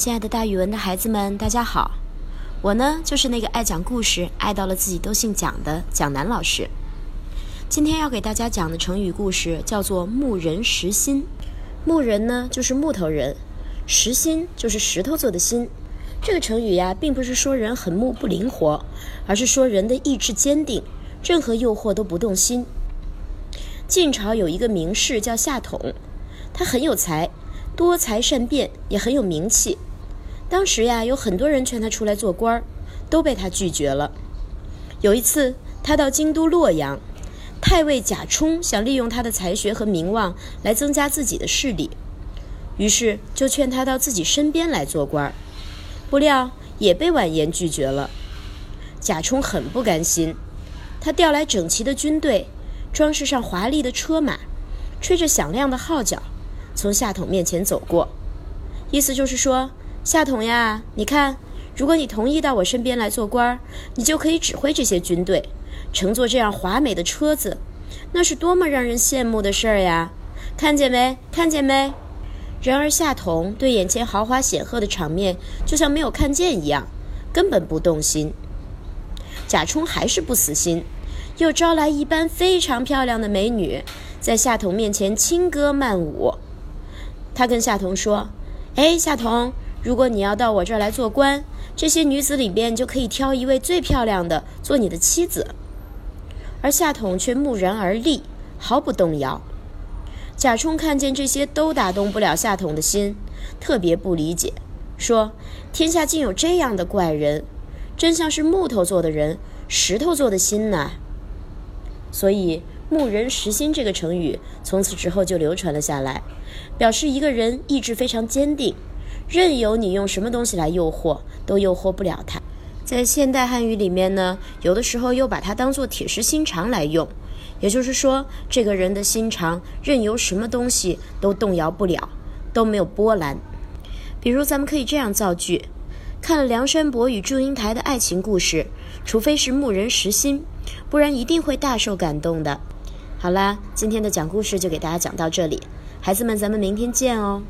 亲爱的，大语文的孩子们，大家好！我呢，就是那个爱讲故事、爱到了自己都姓蒋的蒋楠老师。今天要给大家讲的成语故事叫做“木人石心”。木人呢，就是木头人；石心就是石头做的心。这个成语呀，并不是说人很木不灵活，而是说人的意志坚定，任何诱惑都不动心。晋朝有一个名士叫夏统，他很有才，多才善辩，也很有名气。当时呀，有很多人劝他出来做官儿，都被他拒绝了。有一次，他到京都洛阳，太尉贾充想利用他的才学和名望来增加自己的势力，于是就劝他到自己身边来做官儿。不料也被婉言拒绝了。贾充很不甘心，他调来整齐的军队，装饰上华丽的车马，吹着响亮的号角，从夏统面前走过，意思就是说。夏统呀，你看，如果你同意到我身边来做官儿，你就可以指挥这些军队，乘坐这样华美的车子，那是多么让人羡慕的事儿呀！看见没？看见没？然而夏统对眼前豪华显赫的场面就像没有看见一样，根本不动心。贾充还是不死心，又招来一班非常漂亮的美女，在夏统面前轻歌曼舞。他跟夏统说：“哎，夏统。”如果你要到我这儿来做官，这些女子里边就可以挑一位最漂亮的做你的妻子。而夏统却木然而立，毫不动摇。贾充看见这些都打动不了夏统的心，特别不理解，说：“天下竟有这样的怪人，真像是木头做的人，石头做的心呐。”所以“木人实心”这个成语从此之后就流传了下来，表示一个人意志非常坚定。任由你用什么东西来诱惑，都诱惑不了他。在现代汉语里面呢，有的时候又把它当做铁石心肠来用，也就是说，这个人的心肠任由什么东西都动摇不了，都没有波澜。比如，咱们可以这样造句：看了梁山伯与祝英台的爱情故事，除非是木人石心，不然一定会大受感动的。好啦，今天的讲故事就给大家讲到这里，孩子们，咱们明天见哦。